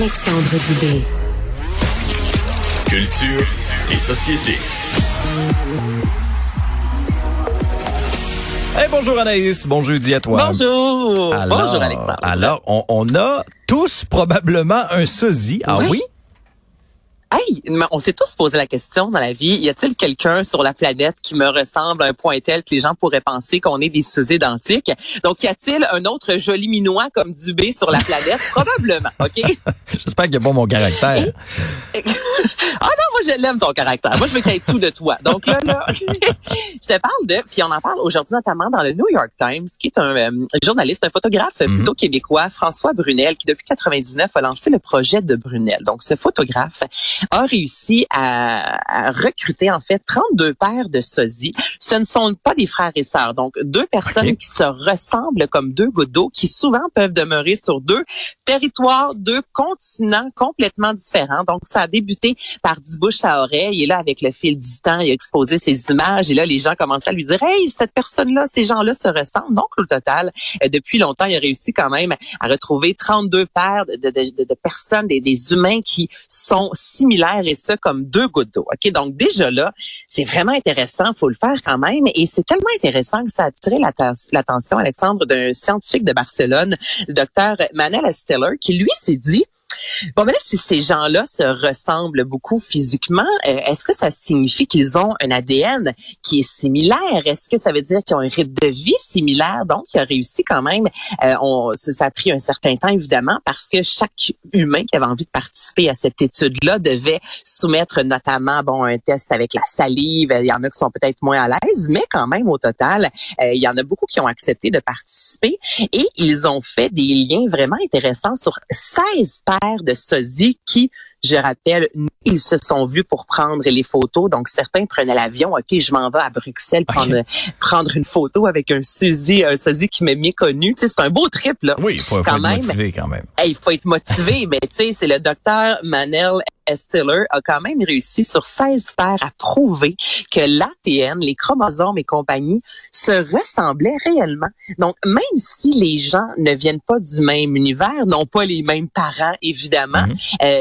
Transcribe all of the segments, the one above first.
Alexandre Dubé. Culture et société. Hey, bonjour Anaïs, bon jeudi à toi. Bonjour. Alors, Bonjour Alexandre. Alors, on, on a tous probablement un sosie. Ah Oui. oui? Hey, on s'est tous posé la question dans la vie, y a-t-il quelqu'un sur la planète qui me ressemble à un point tel que les gens pourraient penser qu'on est des sous identiques? Donc, y a-t-il un autre joli minois comme Dubé sur la planète? Probablement, OK? J'espère qu'il a pas mon caractère. Ah non, moi je l'aime ton caractère. Moi je veux qu'il y ait tout de toi. Donc là, là, je te parle de, puis on en parle aujourd'hui notamment dans le New York Times, qui est un euh, journaliste, un photographe Mhm. plutôt québécois, François Brunel, qui depuis 99 a lancé le projet de Brunel. Donc ce photographe a réussi à, à recruter en fait 32 paires de sosies. Ce ne sont pas des frères et sœurs, donc deux personnes qui se ressemblent comme deux gouttes d'eau, qui souvent peuvent demeurer sur deux territoires, deux continents complètement différents. Donc ça a débuté par du bouche à oreille et là avec le fil du temps, il a exposé ses images et là les gens commençaient à lui dire "Hey, cette personne-là, ces gens-là se ressemblent." Donc au total, euh, depuis longtemps, il a réussi quand même à retrouver 32 paires de, de, personnes, des, humains qui sont similaires et ça comme deux gouttes d'eau. OK, donc déjà là, c'est vraiment intéressant, faut le faire quand même et c'est tellement intéressant que ça a attiré l'atten- l'attention Alexandre d'un scientifique de Barcelone, le docteur Manel Esteller qui lui s'est dit Bon, mais si ces gens-là se ressemblent beaucoup physiquement, euh, est-ce que ça signifie qu'ils ont un ADN qui est similaire? Est-ce que ça veut dire qu'ils ont un rythme de vie similaire? Donc, il a réussi quand même. euh, on, ça a pris un certain temps, évidemment, parce que chaque humain qui avait envie de participer à cette étude-là devait soumettre notamment bon un test avec la salive. Il y en a qui sont peut-être moins à l'aise, mais quand même, au total, euh, il y en a beaucoup qui ont accepté de participer. Et ils ont fait des liens vraiment intéressants sur 16 paires de sosies qui, je rappelle, ils se sont vus pour prendre les photos. Donc, certains prenaient l'avion. OK, je m'en vais à Bruxelles prendre, prendre une photo avec un sosie, un sosie qui m'est méconnu. Tu sais, c'est un beau trip, là. Oui, il faut, être motivé quand même. Hey, il faut être motivé, mais tu sais, c'est le docteur Manel Estiller a quand même réussi sur 16 paires à prouver que l'ATN, les chromosomes et compagnie se ressemblaient réellement. Donc, même si les gens ne viennent pas du même univers, n'ont pas les mêmes parents, évidemment,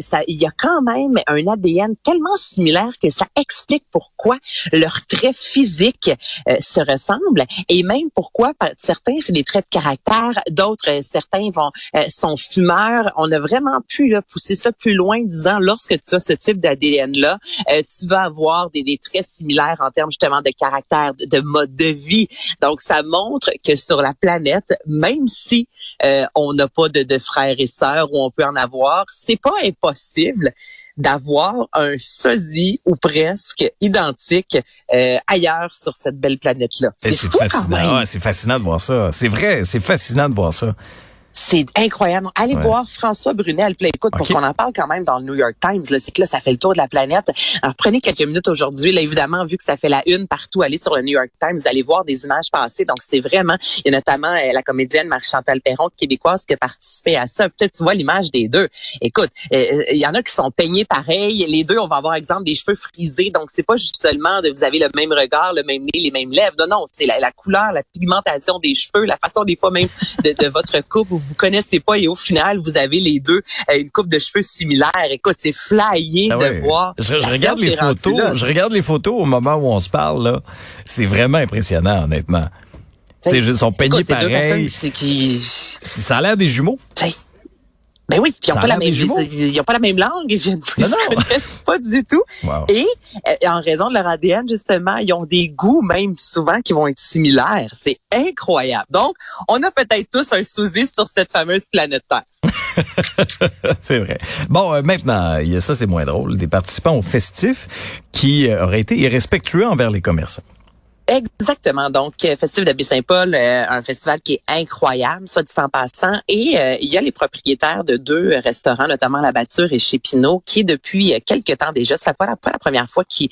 ça, il y a quand même un ADN tellement similaire que ça explique pourquoi leurs traits physiques euh, se ressemblent et même pourquoi certains c'est des traits de caractère, d'autres euh, certains vont euh, sont fumeurs. On a vraiment pu là, pousser ça plus loin, disant lorsque tu as ce type d'ADN là, euh, tu vas avoir des, traits similaires en termes justement de caractère, de, de mode de vie. Donc ça montre que sur la planète, même si on n'a pas de, de frères et sœurs ou on peut en avoir, c'est pas impossible d'avoir un sosie ou presque identique euh, ailleurs sur cette belle planète-là. Et C'est fascinant. Ouais, c'est fascinant de voir ça. C'est vrai, c'est fascinant de voir ça. C'est incroyable. Allez Ouais. voir François Brunel. Puis écoute, pour Ok. qu'on en parle quand même dans le New York Times, là, c'est que là, ça fait le tour de la planète. Alors, prenez quelques minutes aujourd'hui. Là, évidemment, vu que ça fait la une partout, allez sur le New York Times, vous allez voir des images passer. Donc, c'est vraiment, il y a notamment euh, la comédienne Marie-Chantal Perron, québécoise, qui a participé à ça. Peut-être tu vois l'image des deux. Écoute, euh, euh, il y en a qui sont peignés pareil. Les deux, on va avoir, exemple, des cheveux frisés. Donc, c'est pas juste seulement de vous avez le même regard, le même nez, les mêmes lèvres. Non, non, c'est la, la couleur, la pigmentation des cheveux, la façon des fois même de, de votre coupe vous connaissez pas et au final, vous avez les deux euh, une coupe de cheveux similaire. Écoute, c'est flyé Ah de voir. Je, regarde les photos. Je regarde les photos au moment où on se parle là. C'est vraiment impressionnant, honnêtement. Ils sont peignés pareil. qui, Ça a l'air des jumeaux. Ben oui, puis ils Ça ont a pas la même, ils, ils ont pas la même langue, ils viennent, ils se connaissent pas du tout. Wow. Et euh, en raison de leur ADN, justement, ils ont des goûts même souvent qui vont être similaires. C'est incroyable. Donc, on a peut-être tous un souci sur cette fameuse planète Terre. c'est vrai. Bon, euh, maintenant, ça, c'est moins drôle. Des participants au festif qui euh, auraient été irrespectueux envers les commerçants. Exactement. Donc, euh, Festival de Baie-Saint-Paul, euh, un festival qui est incroyable, soit dit en passant. Et euh, il y a les propriétaires de deux restaurants, notamment La Batture et chez Pinot, qui depuis euh, quelques temps déjà, c'est pas la, pas la première fois qu'ils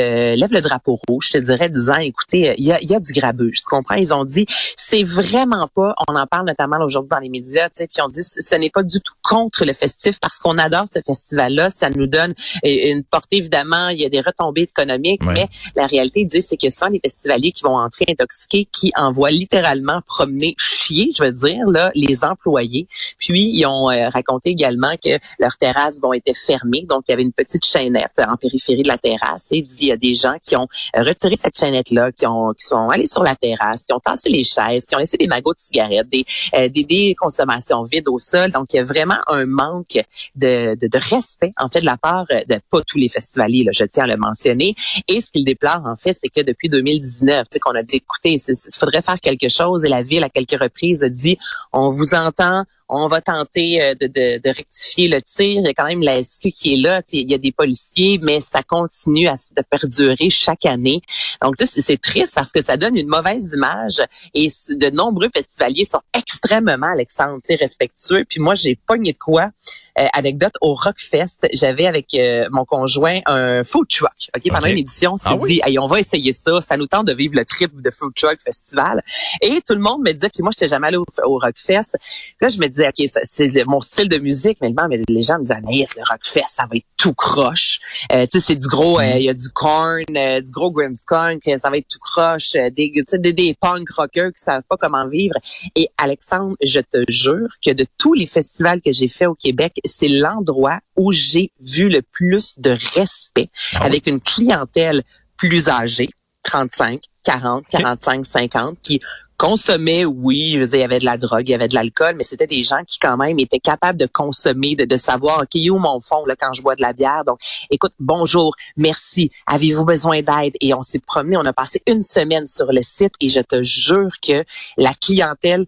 euh, lèvent le drapeau rouge, je te dirais, disant, écoutez, il y a, il y a du grabuge. Tu comprends? Ils ont dit, c'est vraiment pas, on en parle notamment aujourd'hui dans les médias, tu sais, puis on dit, ce n'est pas du tout contre le festif parce qu'on adore ce festival-là. Ça nous donne une portée, évidemment, il y a des retombées économiques, Ouais. mais la réalité, ils disent, c'est que souvent, les festivals festivaliers qui vont entrer intoxiqués, qui envoient littéralement promener, chier, je veux dire, là, les employés. Puis, ils ont euh, raconté également que leurs terrasses vont être fermées. Donc, il y avait une petite chaînette en périphérie de la terrasse. Et dit, il y a des gens qui ont retiré cette chaînette-là, qui, ont, qui sont allés sur la terrasse, qui ont tassé les chaises, qui ont laissé des magots de cigarettes, des, euh, des, des consommations vides au sol. Donc, il y a vraiment un manque de, de, de respect, en fait, de la part de pas tous les festivaliers, là, je tiens à le mentionner. Et ce qu'il déplore, en fait, c'est que depuis 2019, tu sais, qu'on a dit, écoutez, il faudrait faire quelque chose. Et la ville, à quelques reprises, a dit, on vous entend, on va tenter euh, de, de, de, rectifier le tir. Il y a quand même la SQ qui est là. Il y a des policiers, mais ça continue à de perdurer chaque année. Donc, c'est triste parce que ça donne une mauvaise image et de nombreux festivaliers sont extrêmement, Alexandre, respectueux. Puis moi, j'ai pogné de quoi euh, anecdote au Rockfest, j'avais avec euh, mon conjoint un food truck. Ok, pendant une édition, on s'est ah dit, on va essayer ça. Ça nous tente de vivre le trip de food truck festival. Et tout le monde me disait, puis moi, j'étais jamais allé au, Rockfest. Là, je me disais, ok, c'est mon style de musique, mais les gens me disaient, Anaïs, le Rockfest, ça va être tout croche. Euh, tu sais, c'est du gros, euh, il y a du corn, du gros Grimmskunk, ça va être tout croche, des, des, des punk rockers qui savent pas comment vivre. Et Alexandre, je te jure que de tous les festivals que j'ai fait au Québec, c'est l'endroit où j'ai vu le plus de respect ah avec une clientèle plus âgée, 35, 40, 45, 50, qui consommaient, oui, je veux dire, il y avait de la drogue, il y avait de l'alcool, mais c'était des gens qui quand même étaient capables de consommer, de, de savoir, OK, où mon fond là, quand je bois de la bière? Donc, écoute, bonjour, merci, avez-vous besoin d'aide? Et on s'est promené, on a passé une semaine sur le site et je te jure que la clientèle,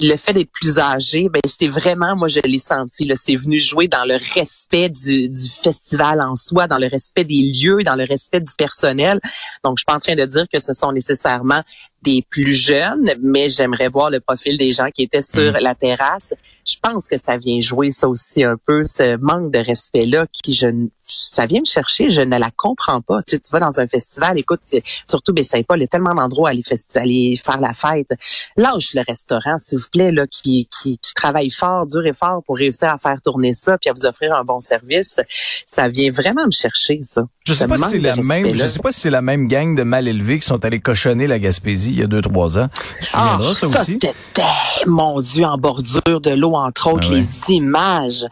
le fait d'être plus âgé, ben c'est vraiment, moi je l'ai senti, c'est venu jouer dans le respect du, du festival en soi, dans le respect des lieux, dans le respect du personnel. Donc, je suis pas en train de dire que ce sont nécessairement des plus jeunes, mais j'aimerais voir le profil des gens qui étaient sur mm. la terrasse. Je pense que ça vient jouer ça aussi un peu, ce manque de respect-là qui je ça vient me chercher, je ne la comprends pas. Tu, sais, tu vas dans un festival, écoute, surtout Saint-Paul, il y a tellement d'endroits à aller, aller faire la fête. Lâche le restaurant, s'il vous plaît, là, qui, qui, qui travaille fort, dur et fort pour réussir à faire tourner ça, puis à vous offrir un bon service. Ça vient vraiment me chercher, ça. Je sais pas si c'est la même, je sais pas si c'est la même gang de mal élevés qui sont allés cochonner la Gaspésie il y a deux, trois ans. Tu te ah, ça, ça aussi? mon Dieu, en bordure de l'eau, entre autres, ah les images.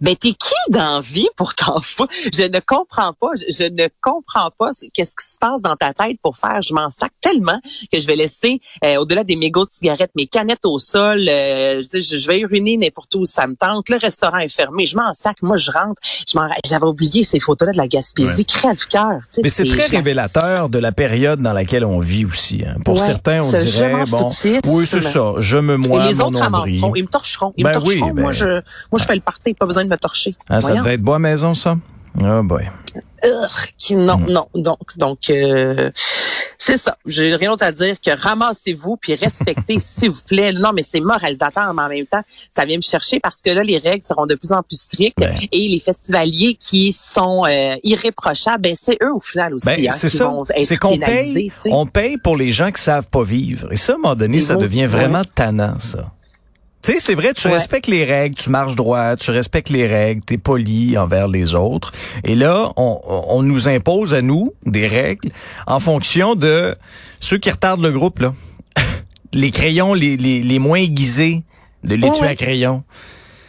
Mais t'es qui d'envie pour t'en foutre? Je ne comprends pas, je, ne comprends pas qu'est-ce qui se passe dans ta tête pour faire. Je m'en sac tellement que je vais laisser, euh, au-delà des mégots de cigarettes, mes canettes au sol. Euh, je, je, vais uriner n'importe où ça me tente. Le restaurant est fermé. Je m'en sac. Moi, je rentre. Je j'avais oublié ces photos-là de la Gaspésie crève-cœur. Mais c'est très révélateur de la période dans laquelle on vit aussi. Hein. Pour certains, on dirait, bon, oui, c'est ça, je me moine Et les autres ramasseront, ils me torcheront. Ils me ben torcheront. moi, ben je, moi, je fais le party, pas besoin de me torcher. Ah, ça devait être bois maison, ça? Oh boy. non, mm. non. Donc, donc euh, c'est ça. J'ai rien d'autre à dire que ramassez-vous puis respectez, s'il vous plaît. Non, mais c'est moralisateur, mais en même temps, ça vient me chercher parce que là, les règles seront de plus en plus strictes et les festivaliers qui sont euh, irréprochables, ben c'est eux au final aussi ben, hein, c'est ça. C'est qu'on paye, on paye pour les gens qui savent pas vivre. Et ça, à un moment donné, ça devient vraiment tannant, ça. Tu sais, c'est vrai, tu respectes les règles, tu marches droit, tu respectes les règles, tu es poli envers les autres. Et là, on, on, nous impose à nous des règles en fonction de ceux qui retardent le groupe, là. les crayons les, les, les moins aiguisés, de les tuer à crayon.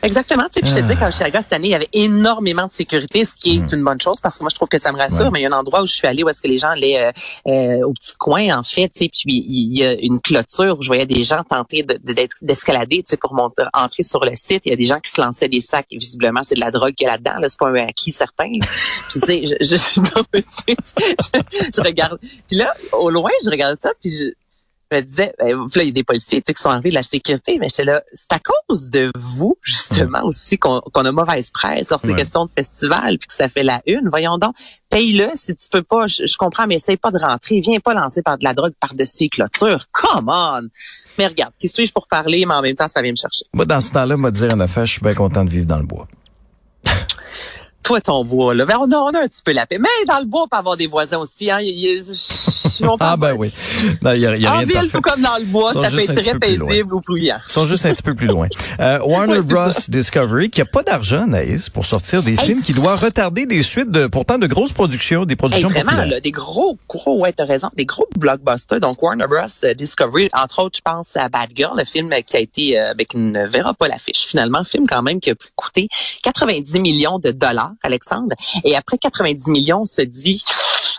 Exactement. Tu sais, puis je te dis, quand je suis arrivée cette année, il y avait énormément de sécurité, ce qui est mm. une bonne chose parce que moi, je trouve que ça me rassure. Mais il y a un endroit où je suis allée où est-ce que les gens allaient euh, euh, au petit coin, en fait. Tu sais, puis il y a une clôture où je voyais des gens tenter d'escalader, tu sais, pour monter, entrer sur le site. Il y a des gens qui se lançaient des sacs. Visiblement, c'est de la drogue qu'il y a là-dedans. Là, c'est pas un acquis certain. puis tu sais, je, je, je, je, regarde. Puis là, au loin, je regarde ça, puis je, me disais, ben, là, il y a des policiers qui sont arrivés de la sécurité, mais j'étais là, c'est à cause de vous, justement, aussi, qu'on a mauvaise presse sur ces questions de festival, puis que ça fait la une. Voyons donc, paye-le si tu peux pas, je, comprends, mais essaye pas de rentrer. Viens pas lancer par de la drogue par-dessus les clôtures. Come on! Mais regarde, qui suis-je pour parler, mais en même temps, ça vient me chercher. Moi, dans ce temps-là, moi, dire une affaire, je suis bien content de vivre dans le bois. Toi ton bois là. Ben, on a, on a un petit peu la paix. Mais dans le bois, on peut avoir des voisins aussi. Hein. ah ben oui. Non, y a, y a en rien ville, tout comme dans le bois, ça peut être très paisible ou bruyant. Ils sont juste un petit peu plus loin. Euh, Warner Bros. Discovery, qui a pas d'argent, Naïs, pour sortir des films, qui doit retarder des suites de pourtant de grosses productions, des productions hey, vraiment, là, des gros, gros, ouais, t'as raison, des gros blockbusters. Donc Warner Bros. Discovery, entre autres, je pense à Bad Girl, le film qui a été, euh, avec une ne verra pas l'affiche. Finalement, un film quand même qui a coûté 90 millions de dollars, Alexandre. Et après 90 millions, on se dit,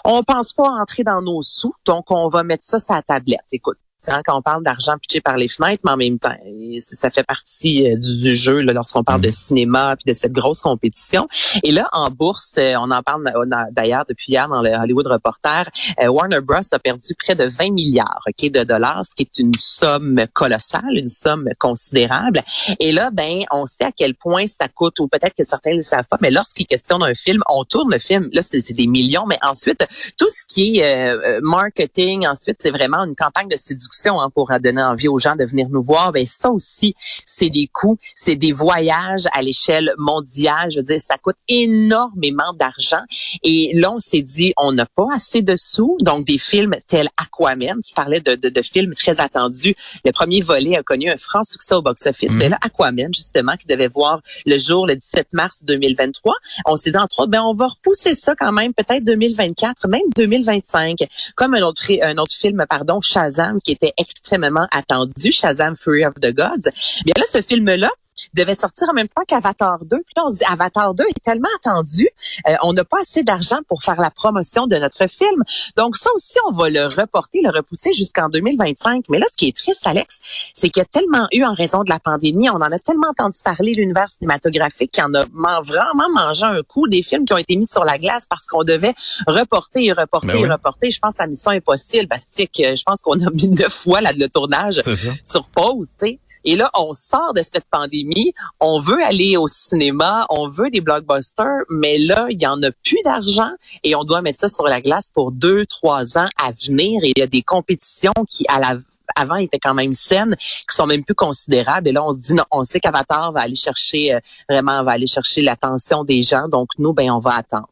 on pense pas entrer dans nos sous, donc on va mettre ça sur la tablette. Écoute, Hein, quand on parle d'argent pitché par les fenêtres, mais en même temps, ça fait partie euh, du, jeu lorsqu'on parle de mm. cinéma puis de cette grosse compétition. Et là, en bourse, euh, on en parle d'ailleurs depuis hier dans le Hollywood Reporter, euh, Warner Bros a perdu près de 20 milliards ok, de dollars, ce qui est une somme colossale, une somme considérable. Et là, ben, on sait à quel point ça coûte, ou peut-être que certains ne le savent pas, mais lorsqu'il est question d'un film, on tourne le film, là, c'est des millions, mais ensuite, tout ce qui est marketing, ensuite, c'est vraiment une campagne de séduction Hein, pour donner envie aux gens de venir nous voir, ben ça aussi, c'est des coûts, c'est des voyages à l'échelle mondiale. Je veux dire, ça coûte énormément d'argent. Et là, on s'est dit, on n'a pas assez de sous. Donc, des films tels Aquaman, tu parlais de, de, de films très attendus. Le premier volet a connu un franc succès au box-office. Mais mhm. là, Aquaman, justement, qui devait voir le jour le 17 mars 2023, on s'est dit, entre autres, ben, on va repousser ça quand même, peut-être 2024, même 2025. Comme un autre, un autre film, pardon, Shazam, qui était extrêmement attendu, Shazam Fury of the Gods. Bien là, ce film-là, devait sortir en même temps qu'Avatar 2. Puis là, on se dit, Avatar 2 est tellement attendu, euh, on n'a pas assez d'argent pour faire la promotion de notre film. Donc ça aussi, on va le reporter, le repousser jusqu'en 2025. Mais là, ce qui est triste, Alex, c'est qu'il y a tellement eu, en raison de la pandémie, on en a tellement entendu parler, l'univers cinématographique, qui en a vraiment mangé un coup, des films qui ont été mis sur la glace parce qu'on devait reporter et reporter ben et reporter. Je pense à Mission Impossible, Bastique, je pense qu'on a mis deux fois là, le tournage sur pause, tu sais. Et là, on sort de cette pandémie, on veut aller au cinéma, on veut des blockbusters, mais là, il y en a plus d'argent et on doit mettre ça sur la glace pour deux, trois ans à venir. Et il y a des compétitions qui, à la avant étaient quand même saines, qui sont même plus considérables. Et là, on se dit, non, on sait qu'Avatar va aller chercher, euh, vraiment, va aller chercher l'attention des gens. Donc, nous, ben, on va attendre.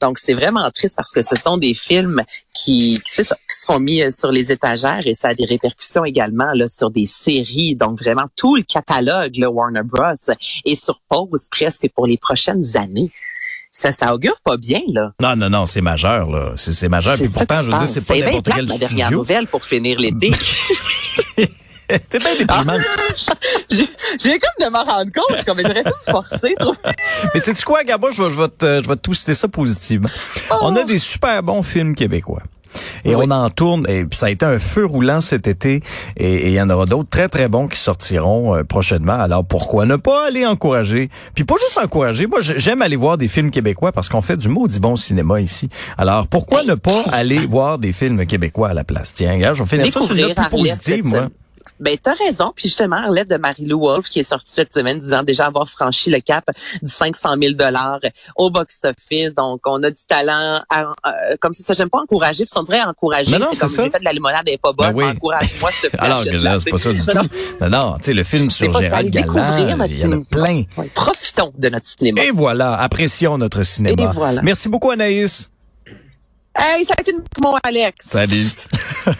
Donc, c'est vraiment triste parce que ce sont des films qui, qui, ça, qui sont mis euh, sur les étagères et ça a des répercussions également là, sur des séries. Donc, vraiment, tout le catalogue, le Warner Bros. est sur pause presque pour les prochaines années ça, ça augure pas bien, là. Non, non, non, c'est majeur, là. C'est majeur. Puis pourtant, je veux dire, c'est pas n'importe quel ma dernière nouvelle pour finir l'été. T'es bien déprimant. Ah, j'ai comme de m'en rendre compte, comme j'aurais tout forcé. Mais c'est tu quoi, Gabo, je vais, je vais te, je vais te tout citer ça positivement. On a oh. des super bons films québécois. Et on en tourne, et ça a été un feu roulant cet été, et il y en aura d'autres très très bons qui sortiront euh, prochainement. Alors pourquoi ne pas aller encourager, puis pas juste encourager, moi j'aime aller voir des films québécois parce qu'on fait du maudit bon cinéma ici. Alors pourquoi ne pas aller voir des films québécois à la place? Tiens, gars, je vais finir ça sur une note plus positive, moi. Ben, t'as raison. Puis justement, Arlette de Marie-Lou Wolfe, qui est sortie cette semaine, disant déjà avoir franchi le cap du 500 000 dollars au box-office. Donc, on a du talent. Euh, comme si ça, j'aime pas encourager, parce qu'on dirait encourager. C'est comme j'ai fait de la limonade et pas bonne. Ben Encourage-moi, s'il te plaît. Alors là, c'est pas ça du tout. Non, non, tu sais, le film sur Gérald Galland, il y en a plein. profitons de notre cinéma. Et voilà, apprécions notre cinéma. Et voilà. Merci beaucoup, Anaïs. Hey, ça a été une mon Alex. Salut.